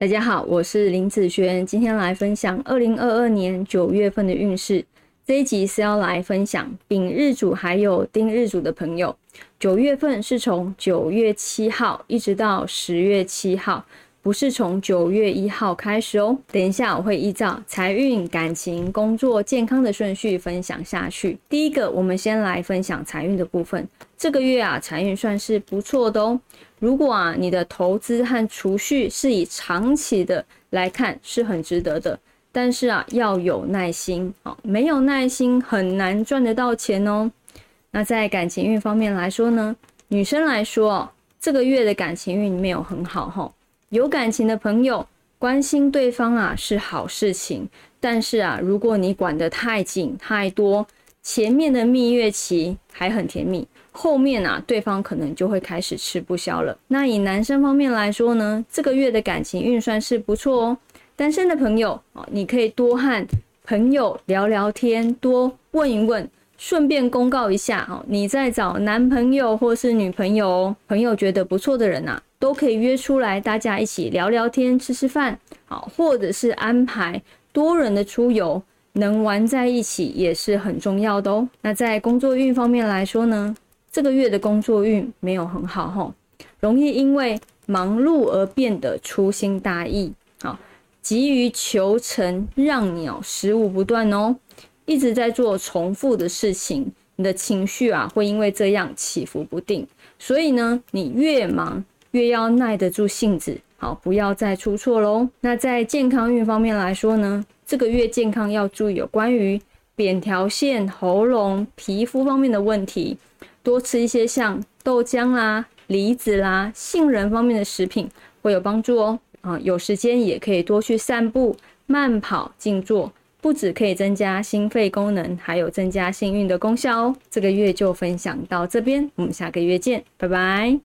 大家好，我是林子轩，今天来分享二零二二年九月份的运势。这一集是要来分享丙日主还有丁日主的朋友，九月份是从九月七号一直到十月七号。不是从九月一号开始哦。等一下我会依照财运、感情、工作、健康的顺序分享下去。第一个，我们先来分享财运的部分。这个月啊，财运算是不错的哦。如果啊，你的投资和储蓄是以长期的来看，是很值得的。但是啊，要有耐心哦，没有耐心很难赚得到钱哦。那在感情运方面来说呢，女生来说，这个月的感情运没有很好哈。有感情的朋友关心对方啊是好事情，但是啊，如果你管得太紧太多，前面的蜜月期还很甜蜜，后面啊对方可能就会开始吃不消了。那以男生方面来说呢，这个月的感情运算是不错哦。单身的朋友啊，你可以多和朋友聊聊天，多问一问，顺便公告一下哦，你在找男朋友或是女朋友，朋友觉得不错的人呐。都可以约出来，大家一起聊聊天、吃吃饭，好，或者是安排多人的出游，能玩在一起也是很重要的哦。那在工作运方面来说呢，这个月的工作运没有很好哦，容易因为忙碌而变得粗心大意，好，急于求成，让鸟食物不断哦，一直在做重复的事情，你的情绪啊会因为这样起伏不定，所以呢，你越忙。越要耐得住性子，好，不要再出错喽。那在健康运方面来说呢，这个月健康要注意有关于扁桃腺、喉咙、皮肤方面的问题，多吃一些像豆浆啦、梨子啦、杏仁方面的食品会有帮助哦。啊，有时间也可以多去散步、慢跑、静坐，不止可以增加心肺功能，还有增加幸运的功效哦。这个月就分享到这边，我们下个月见，拜拜。